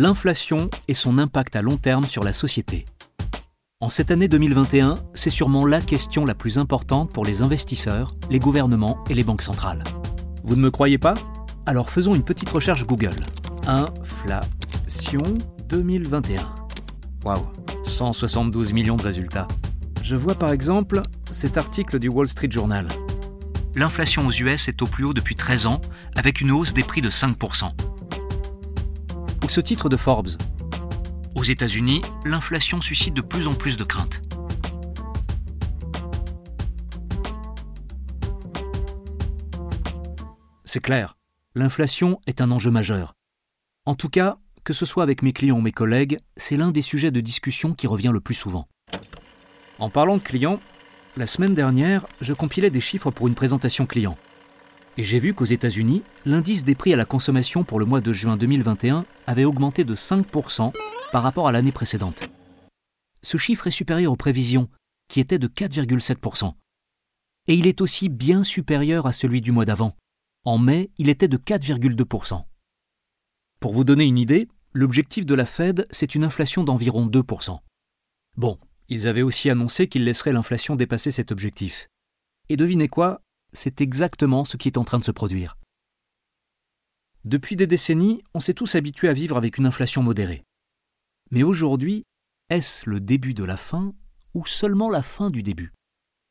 L'inflation et son impact à long terme sur la société. En cette année 2021, c'est sûrement la question la plus importante pour les investisseurs, les gouvernements et les banques centrales. Vous ne me croyez pas? Alors faisons une petite recherche Google. Inflation 2021. Waouh, 172 millions de résultats. Je vois par exemple cet article du Wall Street Journal. L'inflation aux US est au plus haut depuis 13 ans, avec une hausse des prix de 5% ce titre de Forbes. Aux États-Unis, l'inflation suscite de plus en plus de craintes. C'est clair, l'inflation est un enjeu majeur. En tout cas, que ce soit avec mes clients ou mes collègues, c'est l'un des sujets de discussion qui revient le plus souvent. En parlant de clients, la semaine dernière, je compilais des chiffres pour une présentation client. Et j'ai vu qu'aux États-Unis, l'indice des prix à la consommation pour le mois de juin 2021 avait augmenté de 5% par rapport à l'année précédente. Ce chiffre est supérieur aux prévisions, qui étaient de 4,7%. Et il est aussi bien supérieur à celui du mois d'avant. En mai, il était de 4,2%. Pour vous donner une idée, l'objectif de la Fed, c'est une inflation d'environ 2%. Bon, ils avaient aussi annoncé qu'ils laisseraient l'inflation dépasser cet objectif. Et devinez quoi? C'est exactement ce qui est en train de se produire. Depuis des décennies, on s'est tous habitués à vivre avec une inflation modérée. Mais aujourd'hui, est-ce le début de la fin ou seulement la fin du début?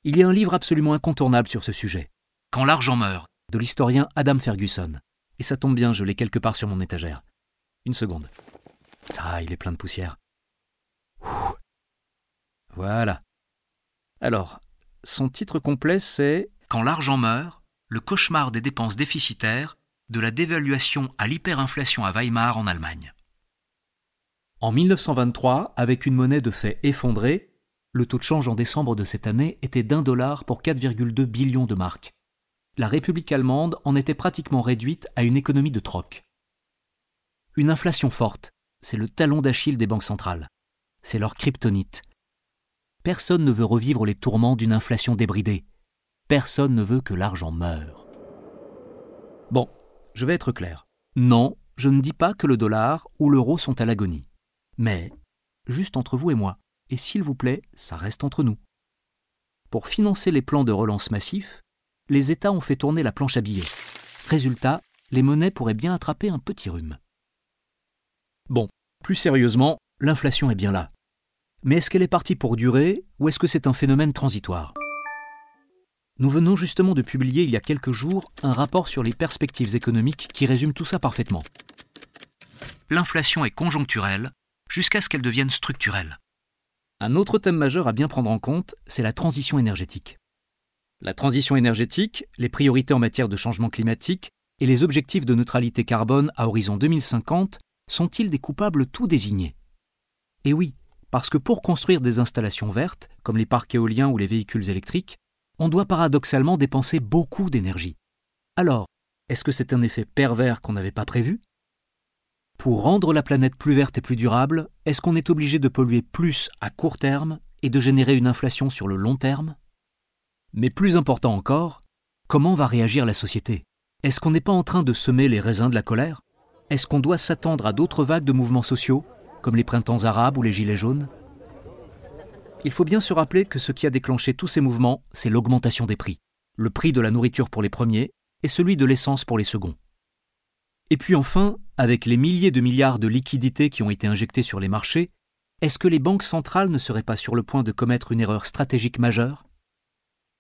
Il y a un livre absolument incontournable sur ce sujet, Quand l'argent meurt, de l'historien Adam Ferguson. Et ça tombe bien, je l'ai quelque part sur mon étagère. Une seconde. Ça, il est plein de poussière. Voilà. Alors, son titre complet, c'est quand l'argent meurt, le cauchemar des dépenses déficitaires, de la dévaluation à l'hyperinflation à Weimar en Allemagne. En 1923, avec une monnaie de fait effondrée, le taux de change en décembre de cette année était d'un dollar pour 4,2 billions de marques. La République allemande en était pratiquement réduite à une économie de troc. Une inflation forte, c'est le talon d'Achille des banques centrales. C'est leur kryptonite. Personne ne veut revivre les tourments d'une inflation débridée. Personne ne veut que l'argent meure. Bon, je vais être clair. Non, je ne dis pas que le dollar ou l'euro sont à l'agonie. Mais, juste entre vous et moi, et s'il vous plaît, ça reste entre nous. Pour financer les plans de relance massifs, les États ont fait tourner la planche à billets. Résultat, les monnaies pourraient bien attraper un petit rhume. Bon, plus sérieusement, l'inflation est bien là. Mais est-ce qu'elle est partie pour durer ou est-ce que c'est un phénomène transitoire? Nous venons justement de publier il y a quelques jours un rapport sur les perspectives économiques qui résume tout ça parfaitement. L'inflation est conjoncturelle jusqu'à ce qu'elle devienne structurelle. Un autre thème majeur à bien prendre en compte, c'est la transition énergétique. La transition énergétique, les priorités en matière de changement climatique et les objectifs de neutralité carbone à horizon 2050 sont-ils des coupables tout désignés? Eh oui, parce que pour construire des installations vertes, comme les parcs éoliens ou les véhicules électriques, on doit paradoxalement dépenser beaucoup d'énergie. Alors, est-ce que c'est un effet pervers qu'on n'avait pas prévu? Pour rendre la planète plus verte et plus durable, est-ce qu'on est obligé de polluer plus à court terme et de générer une inflation sur le long terme? Mais plus important encore, comment va réagir la société? Est-ce qu'on n'est pas en train de semer les raisins de la colère? Est-ce qu'on doit s'attendre à d'autres vagues de mouvements sociaux, comme les printemps arabes ou les gilets jaunes? Il faut bien se rappeler que ce qui a déclenché tous ces mouvements, c'est l'augmentation des prix. Le prix de la nourriture pour les premiers et celui de l'essence pour les seconds. Et puis enfin, avec les milliers de milliards de liquidités qui ont été injectées sur les marchés, est-ce que les banques centrales ne seraient pas sur le point de commettre une erreur stratégique majeure?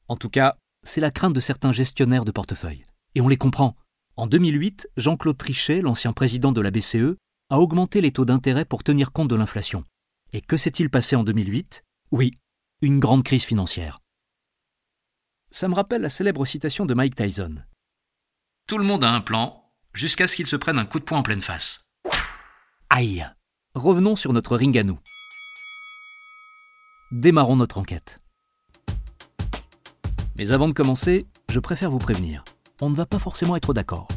En tout cas, c'est la crainte de certains gestionnaires de portefeuille. Et on les comprend. En 2008, Jean-Claude Trichet, l'ancien président de la BCE, a augmenté les taux d'intérêt pour tenir compte de l'inflation. Et que s'est-il passé en 2008 oui, une grande crise financière. Ça me rappelle la célèbre citation de Mike Tyson. Tout le monde a un plan, jusqu'à ce qu'il se prenne un coup de poing en pleine face. Aïe revenons sur notre ring à nous. Démarrons notre enquête. Mais avant de commencer, je préfère vous prévenir. On ne va pas forcément être d'accord.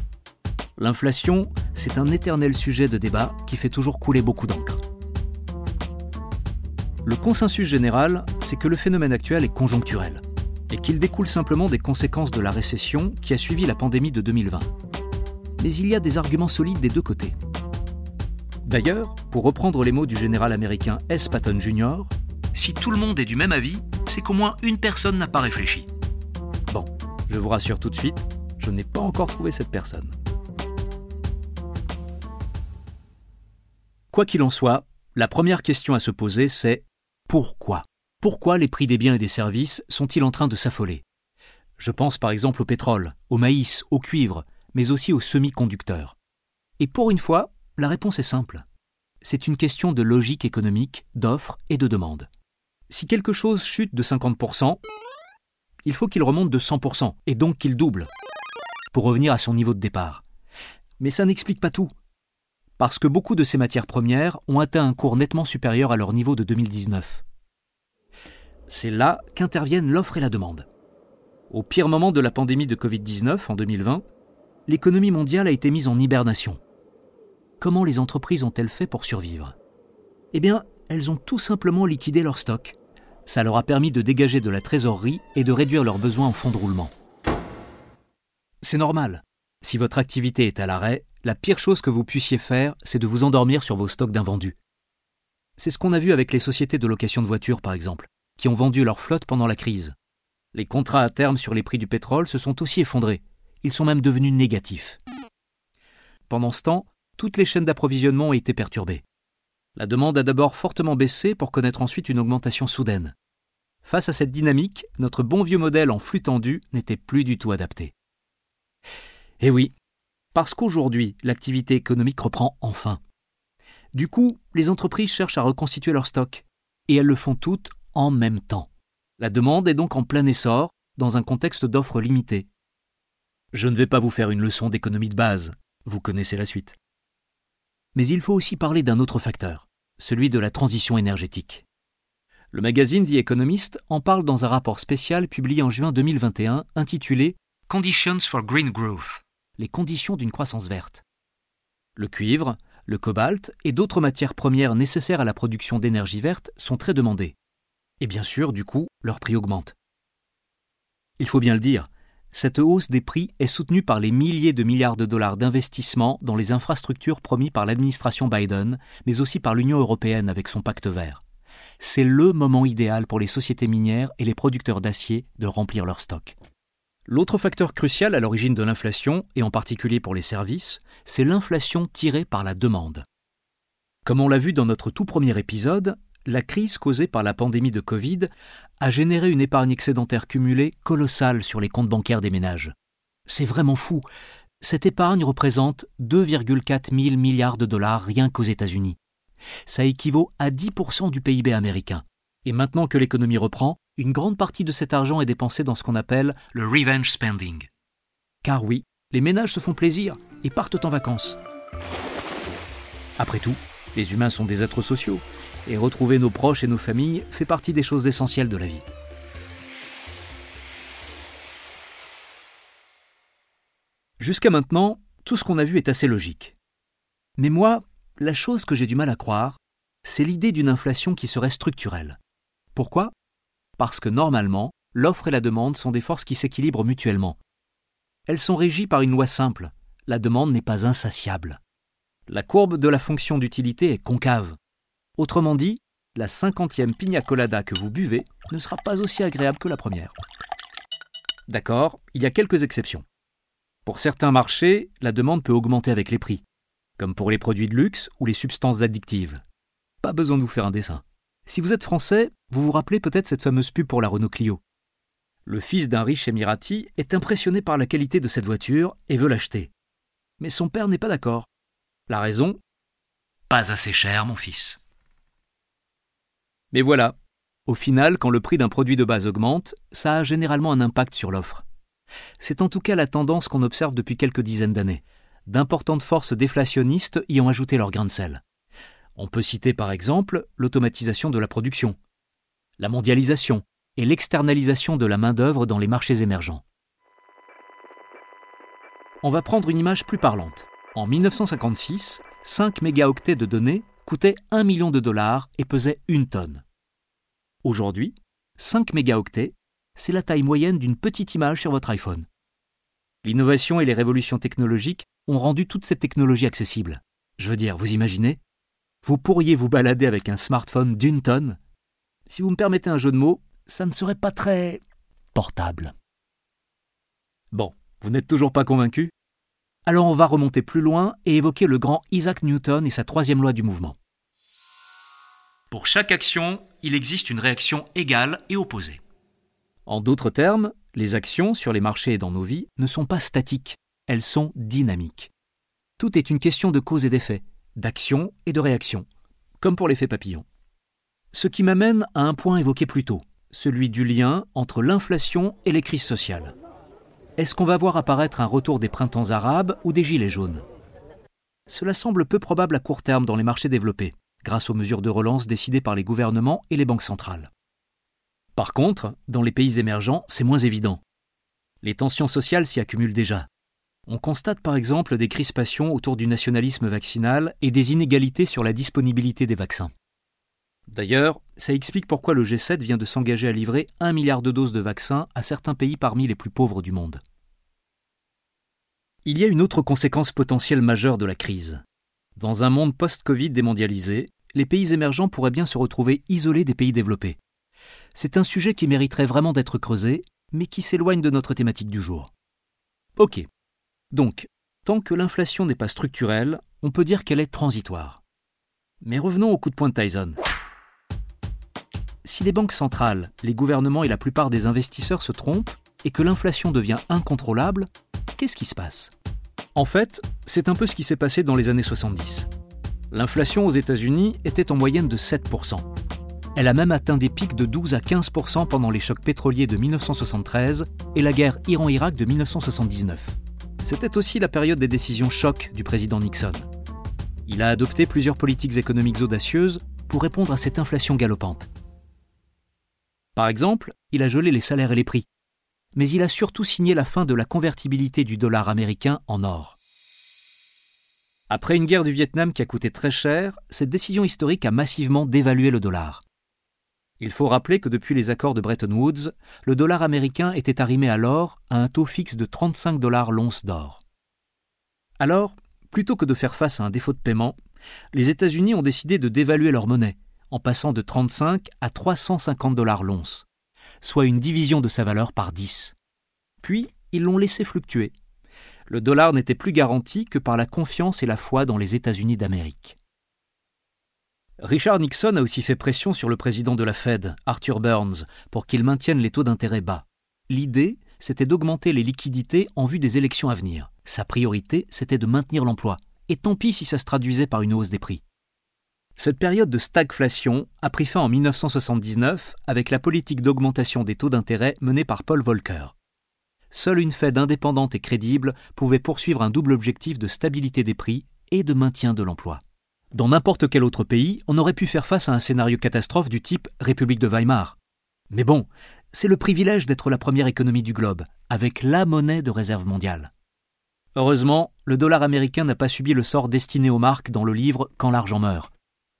L'inflation, c'est un éternel sujet de débat qui fait toujours couler beaucoup d'encre. Le consensus général, c'est que le phénomène actuel est conjoncturel et qu'il découle simplement des conséquences de la récession qui a suivi la pandémie de 2020. Mais il y a des arguments solides des deux côtés. D'ailleurs, pour reprendre les mots du général américain S. Patton Jr., si tout le monde est du même avis, c'est qu'au moins une personne n'a pas réfléchi. Bon, je vous rassure tout de suite, je n'ai pas encore trouvé cette personne. Quoi qu'il en soit, la première question à se poser, c'est pourquoi? Pourquoi les prix des biens et des services sont-ils en train de s'affoler? Je pense par exemple au pétrole, au maïs, au cuivre, mais aussi aux semi-conducteurs. Et pour une fois, la réponse est simple. C'est une question de logique économique, d'offre et de demande. Si quelque chose chute de 50%, il faut qu'il remonte de 100%, et donc qu'il double, pour revenir à son niveau de départ. Mais ça n'explique pas tout. Parce que beaucoup de ces matières premières ont atteint un cours nettement supérieur à leur niveau de 2019. C'est là qu'interviennent l'offre et la demande. Au pire moment de la pandémie de Covid-19 en 2020, l'économie mondiale a été mise en hibernation comment les entreprises ont-elles fait pour survivre? Eh bien, elles ont tout simplement liquidé leur stock. Ça leur a permis de dégager de la trésorerie et de réduire leurs besoins en fonds de roulement. C'est normal. Si votre activité est à l'arrêt, la pire chose que vous puissiez faire, c'est de vous endormir sur vos stocks d'invendus. C'est ce qu'on a vu avec les sociétés de location de voitures, par exemple, qui ont vendu leur flotte pendant la crise. Les contrats à terme sur les prix du pétrole se sont aussi effondrés. Ils sont même devenus négatifs. Pendant ce temps, toutes les chaînes d'approvisionnement ont été perturbées. La demande a d'abord fortement baissé pour connaître ensuite une augmentation soudaine. Face à cette dynamique, notre bon vieux modèle en flux tendu n'était plus du tout adapté. Eh oui, parce qu'aujourd'hui, l'activité économique reprend enfin. Du coup, les entreprises cherchent à reconstituer leur stock, et elles le font toutes en même temps. La demande est donc en plein essor, dans un contexte d'offres limitées. Je ne vais pas vous faire une leçon d'économie de base, vous connaissez la suite. Mais il faut aussi parler d'un autre facteur, celui de la transition énergétique. Le magazine The Economist en parle dans un rapport spécial publié en juin 2021 intitulé Conditions for Green Growth les conditions d'une croissance verte. Le cuivre, le cobalt et d'autres matières premières nécessaires à la production d'énergie verte sont très demandés. Et bien sûr, du coup, leur prix augmente. Il faut bien le dire, cette hausse des prix est soutenue par les milliers de milliards de dollars d'investissement dans les infrastructures promis par l'administration Biden, mais aussi par l'Union européenne avec son pacte vert. C'est le moment idéal pour les sociétés minières et les producteurs d'acier de remplir leurs stocks. L'autre facteur crucial à l'origine de l'inflation, et en particulier pour les services, c'est l'inflation tirée par la demande. Comme on l'a vu dans notre tout premier épisode, la crise causée par la pandémie de Covid a généré une épargne excédentaire cumulée colossale sur les comptes bancaires des ménages. C'est vraiment fou. Cette épargne représente 2,4 000 milliards de dollars rien qu'aux États-Unis. Ça équivaut à 10% du PIB américain. Et maintenant que l'économie reprend, une grande partie de cet argent est dépensé dans ce qu'on appelle le revenge spending. Car oui, les ménages se font plaisir et partent en vacances. Après tout, les humains sont des êtres sociaux et retrouver nos proches et nos familles fait partie des choses essentielles de la vie. Jusqu'à maintenant, tout ce qu'on a vu est assez logique. Mais moi, la chose que j'ai du mal à croire, c'est l'idée d'une inflation qui serait structurelle. Pourquoi? Parce que normalement, l'offre et la demande sont des forces qui s'équilibrent mutuellement. Elles sont régies par une loi simple. La demande n'est pas insatiable. La courbe de la fonction d'utilité est concave. Autrement dit, la cinquantième pina colada que vous buvez ne sera pas aussi agréable que la première. D'accord, il y a quelques exceptions. Pour certains marchés, la demande peut augmenter avec les prix, comme pour les produits de luxe ou les substances addictives. Pas besoin de vous faire un dessin. Si vous êtes français, vous vous rappelez peut-être cette fameuse pub pour la Renault Clio. Le fils d'un riche émirati est impressionné par la qualité de cette voiture et veut l'acheter. Mais son père n'est pas d'accord. La raison? Pas assez cher, mon fils. Mais voilà, au final, quand le prix d'un produit de base augmente, ça a généralement un impact sur l'offre. C'est en tout cas la tendance qu'on observe depuis quelques dizaines d'années. D'importantes forces déflationnistes y ont ajouté leur grain de sel. On peut citer par exemple l'automatisation de la production, la mondialisation et l'externalisation de la main-d'œuvre dans les marchés émergents. On va prendre une image plus parlante. En 1956, 5 mégaoctets de données coûtaient 1 million de dollars et pesaient une tonne. Aujourd'hui, 5 mégaoctets, c'est la taille moyenne d'une petite image sur votre iPhone. L'innovation et les révolutions technologiques ont rendu toute cette technologie accessible. Je veux dire, vous imaginez? Vous pourriez vous balader avec un smartphone d'une tonne Si vous me permettez un jeu de mots, ça ne serait pas très portable. Bon, vous n'êtes toujours pas convaincu? Alors on va remonter plus loin et évoquer le grand Isaac Newton et sa troisième loi du mouvement. Pour chaque action, il existe une réaction égale et opposée. En d'autres termes, les actions sur les marchés et dans nos vies ne sont pas statiques, elles sont dynamiques. Tout est une question de cause et d'effet, d'action et de réaction, comme pour l'effet papillon. Ce qui m'amène à un point évoqué plus tôt, celui du lien entre l'inflation et les crises sociales est-ce qu'on va voir apparaître un retour des printemps arabes ou des gilets jaunes? Cela semble peu probable à court terme dans les marchés développés, grâce aux mesures de relance décidées par les gouvernements et les banques centrales. Par contre, dans les pays émergents, c'est moins évident. Les tensions sociales s'y accumulent déjà. On constate par exemple des crispations autour du nationalisme vaccinal et des inégalités sur la disponibilité des vaccins. D'ailleurs, ça explique pourquoi le G7 vient de s'engager à livrer un milliard de doses de vaccins à certains pays parmi les plus pauvres du monde. Il y a une autre conséquence potentielle majeure de la crise. Dans un monde post-Covid démondialisé, les pays émergents pourraient bien se retrouver isolés des pays développés. C'est un sujet qui mériterait vraiment d'être creusé, mais qui s'éloigne de notre thématique du jour. Ok. Donc, tant que l'inflation n'est pas structurelle, on peut dire qu'elle est transitoire. Mais revenons au coup de poing de Tyson. Si les banques centrales, les gouvernements et la plupart des investisseurs se trompent et que l'inflation devient incontrôlable, qu'est-ce qui se passe? En fait, c'est un peu ce qui s'est passé dans les années 70. L'inflation aux États-Unis était en moyenne de 7%. Elle a même atteint des pics de 12 à 15% pendant les chocs pétroliers de 1973 et la guerre Iran-Irak de 1979. C'était aussi la période des décisions chocs du président Nixon. Il a adopté plusieurs politiques économiques audacieuses pour répondre à cette inflation galopante. Par exemple, il a gelé les salaires et les prix. Mais il a surtout signé la fin de la convertibilité du dollar américain en or. Après une guerre du Vietnam qui a coûté très cher, cette décision historique a massivement dévalué le dollar. Il faut rappeler que depuis les accords de Bretton Woods, le dollar américain était arrimé à l'or à un taux fixe de 35 dollars l'once d'or. Alors, plutôt que de faire face à un défaut de paiement, les États-Unis ont décidé de dévaluer leur monnaie en passant de 35 à 350 dollars l'once, soit une division de sa valeur par 10. Puis, ils l'ont laissé fluctuer. Le dollar n'était plus garanti que par la confiance et la foi dans les États-Unis d'Amérique. Richard Nixon a aussi fait pression sur le président de la Fed, Arthur Burns, pour qu'il maintienne les taux d'intérêt bas. L'idée, c'était d'augmenter les liquidités en vue des élections à venir. Sa priorité, c'était de maintenir l'emploi. Et tant pis si ça se traduisait par une hausse des prix. Cette période de stagflation a pris fin en 1979 avec la politique d'augmentation des taux d'intérêt menée par Paul Volcker. Seule une Fed indépendante et crédible pouvait poursuivre un double objectif de stabilité des prix et de maintien de l'emploi. Dans n'importe quel autre pays, on aurait pu faire face à un scénario catastrophe du type République de Weimar. Mais bon, c'est le privilège d'être la première économie du globe, avec la monnaie de réserve mondiale. Heureusement, le dollar américain n'a pas subi le sort destiné aux marques dans le livre Quand l'argent meurt.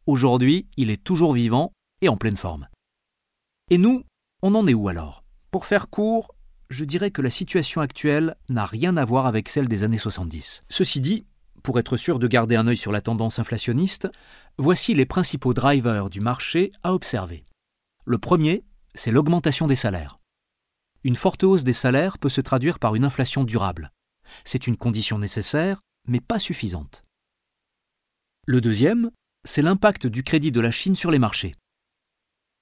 Aujourd'hui, il est toujours vivant et en pleine forme. Et nous, on en est où alors? Pour faire court, je dirais que la situation actuelle n'a rien à voir avec celle des années 70. Ceci dit, pour être sûr de garder un œil sur la tendance inflationniste, voici les principaux drivers du marché à observer. Le premier, c'est l'augmentation des salaires. Une forte hausse des salaires peut se traduire par une inflation durable. C'est une condition nécessaire, mais pas suffisante. Le deuxième, c'est l'impact du crédit de la Chine sur les marchés.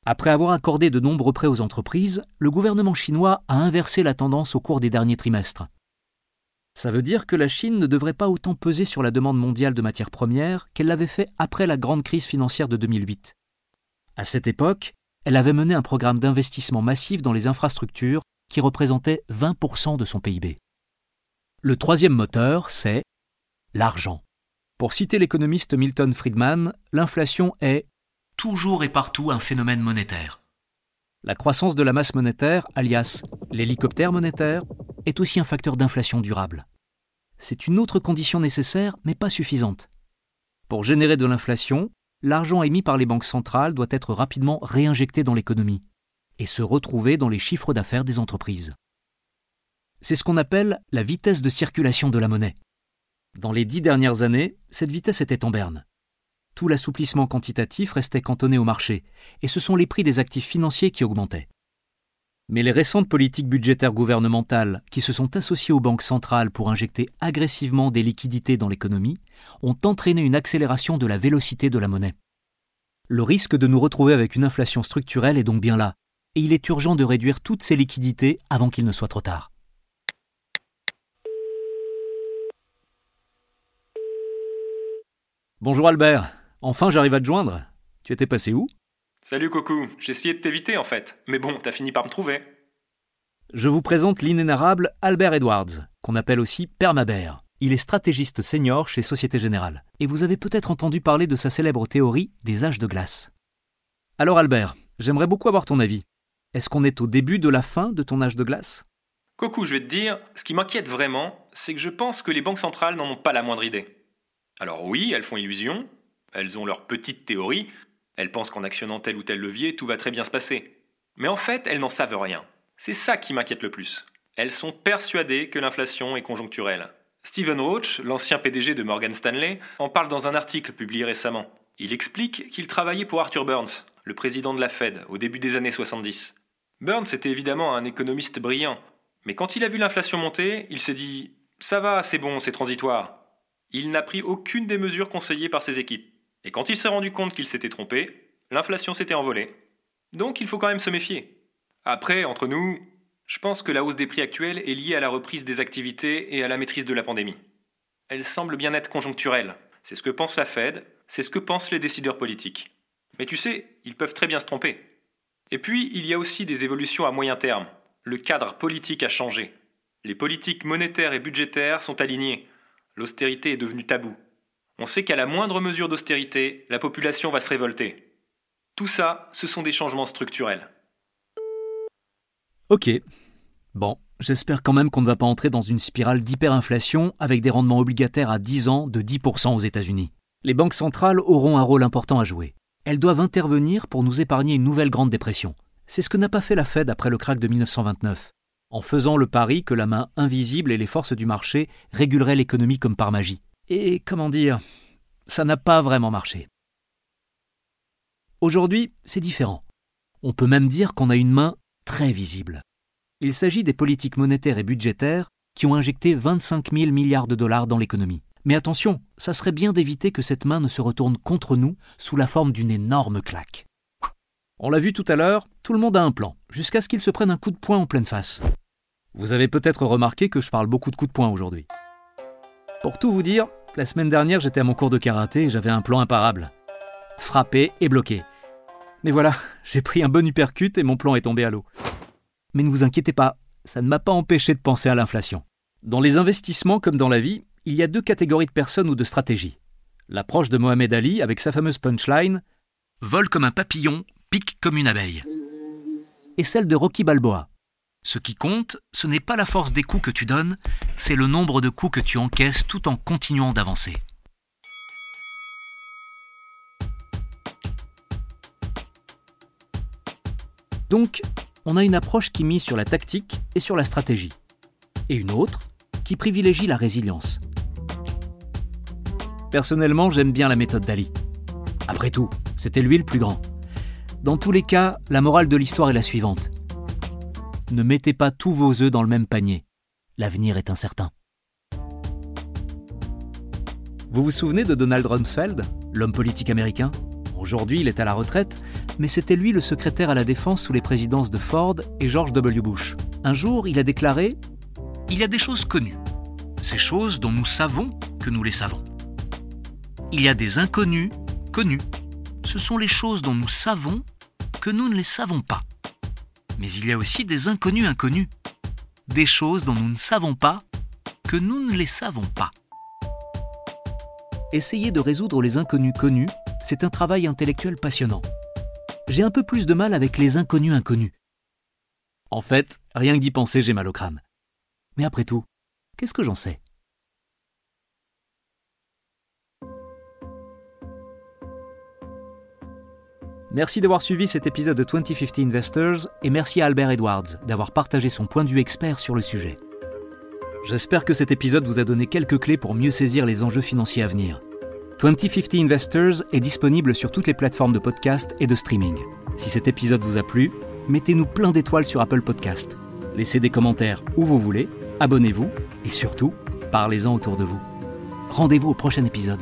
Après avoir accordé de nombreux prêts aux entreprises, le gouvernement chinois a inversé la tendance au cours des derniers trimestres. Ça veut dire que la Chine ne devrait pas autant peser sur la demande mondiale de matières premières qu'elle l'avait fait après la grande crise financière de 2008. À cette époque, elle avait mené un programme d'investissement massif dans les infrastructures qui représentait 20% de son PIB. Le troisième moteur, c'est l'argent. Pour citer l'économiste Milton Friedman, l'inflation est toujours et partout un phénomène monétaire. La croissance de la masse monétaire, alias l'hélicoptère monétaire, est aussi un facteur d'inflation durable. C'est une autre condition nécessaire, mais pas suffisante. Pour générer de l'inflation, l'argent émis par les banques centrales doit être rapidement réinjecté dans l'économie et se retrouver dans les chiffres d'affaires des entreprises. C'est ce qu'on appelle la vitesse de circulation de la monnaie. Dans les dix dernières années, cette vitesse était en berne. Tout l'assouplissement quantitatif restait cantonné au marché, et ce sont les prix des actifs financiers qui augmentaient. Mais les récentes politiques budgétaires gouvernementales, qui se sont associées aux banques centrales pour injecter agressivement des liquidités dans l'économie, ont entraîné une accélération de la vélocité de la monnaie. Le risque de nous retrouver avec une inflation structurelle est donc bien là, et il est urgent de réduire toutes ces liquidités avant qu'il ne soit trop tard. Bonjour Albert, enfin j'arrive à te joindre. Tu étais passé où? Salut Coco, j'ai essayé de t'éviter en fait, mais bon, t'as fini par me trouver. Je vous présente l'inénarrable Albert Edwards, qu'on appelle aussi Permabert. Il est stratégiste senior chez Société Générale, et vous avez peut-être entendu parler de sa célèbre théorie des âges de glace. Alors Albert, j'aimerais beaucoup avoir ton avis. Est-ce qu'on est au début de la fin de ton âge de glace? Coco, je vais te dire, ce qui m'inquiète vraiment, c'est que je pense que les banques centrales n'en ont pas la moindre idée. Alors oui, elles font illusion, elles ont leur petite théorie, elles pensent qu'en actionnant tel ou tel levier, tout va très bien se passer. Mais en fait, elles n'en savent rien. C'est ça qui m'inquiète le plus. Elles sont persuadées que l'inflation est conjoncturelle. Stephen Roach, l'ancien PDG de Morgan Stanley, en parle dans un article publié récemment. Il explique qu'il travaillait pour Arthur Burns, le président de la Fed, au début des années 70. Burns était évidemment un économiste brillant, mais quand il a vu l'inflation monter, il s'est dit Ça va, c'est bon, c'est transitoire il n'a pris aucune des mesures conseillées par ses équipes. Et quand il s'est rendu compte qu'il s'était trompé, l'inflation s'était envolée. Donc il faut quand même se méfier. Après, entre nous, je pense que la hausse des prix actuels est liée à la reprise des activités et à la maîtrise de la pandémie. Elle semble bien être conjoncturelle. C'est ce que pense la Fed, c'est ce que pensent les décideurs politiques. Mais tu sais, ils peuvent très bien se tromper. Et puis, il y a aussi des évolutions à moyen terme. Le cadre politique a changé. Les politiques monétaires et budgétaires sont alignées l'austérité est devenue tabou. On sait qu'à la moindre mesure d'austérité, la population va se révolter. Tout ça, ce sont des changements structurels. Ok. Bon, j'espère quand même qu'on ne va pas entrer dans une spirale d'hyperinflation avec des rendements obligataires à 10 ans de 10% aux États-Unis. Les banques centrales auront un rôle important à jouer. Elles doivent intervenir pour nous épargner une nouvelle grande dépression. C'est ce que n'a pas fait la Fed après le krach de 1929 en faisant le pari que la main invisible et les forces du marché réguleraient l'économie comme par magie. Et comment dire, ça n'a pas vraiment marché. Aujourd'hui, c'est différent. On peut même dire qu'on a une main très visible. Il s'agit des politiques monétaires et budgétaires qui ont injecté 25 000 milliards de dollars dans l'économie. Mais attention, ça serait bien d'éviter que cette main ne se retourne contre nous sous la forme d'une énorme claque. On l'a vu tout à l'heure, tout le monde a un plan, jusqu'à ce qu'il se prenne un coup de poing en pleine face. Vous avez peut-être remarqué que je parle beaucoup de coups de poing aujourd'hui. Pour tout vous dire, la semaine dernière j'étais à mon cours de karaté et j'avais un plan imparable. Frapper et bloquer. Mais voilà, j'ai pris un bon uppercut et mon plan est tombé à l'eau. Mais ne vous inquiétez pas, ça ne m'a pas empêché de penser à l'inflation. Dans les investissements comme dans la vie, il y a deux catégories de personnes ou de stratégies. L'approche de Mohamed Ali avec sa fameuse punchline Vole comme un papillon, pique comme une abeille. Et celle de Rocky Balboa. Ce qui compte, ce n'est pas la force des coups que tu donnes, c'est le nombre de coups que tu encaisses tout en continuant d'avancer. Donc, on a une approche qui mise sur la tactique et sur la stratégie, et une autre qui privilégie la résilience. Personnellement, j'aime bien la méthode d'Ali. Après tout, c'était lui le plus grand. Dans tous les cas, la morale de l'histoire est la suivante. Ne mettez pas tous vos œufs dans le même panier. L'avenir est incertain. Vous vous souvenez de Donald Rumsfeld, l'homme politique américain? Aujourd'hui, il est à la retraite, mais c'était lui le secrétaire à la défense sous les présidences de Ford et George W. Bush. Un jour, il a déclaré Il y a des choses connues, ces choses dont nous savons que nous les savons. Il y a des inconnus connus ce sont les choses dont nous savons que nous ne les savons pas. Mais il y a aussi des inconnus inconnus, des choses dont nous ne savons pas que nous ne les savons pas. essayer de résoudre les inconnus connus, c'est un travail intellectuel passionnant. J'ai un peu plus de mal avec les inconnus inconnus. En fait, rien que d'y penser, j'ai mal au crâne. Mais après tout, qu'est-ce que j'en sais? Merci d'avoir suivi cet épisode de 2050 Investors et merci à Albert Edwards d'avoir partagé son point de vue expert sur le sujet. J'espère que cet épisode vous a donné quelques clés pour mieux saisir les enjeux financiers à venir. 2050 Investors est disponible sur toutes les plateformes de podcast et de streaming. Si cet épisode vous a plu, mettez-nous plein d'étoiles sur Apple Podcast. Laissez des commentaires où vous voulez, abonnez-vous et surtout, parlez-en autour de vous. Rendez-vous au prochain épisode.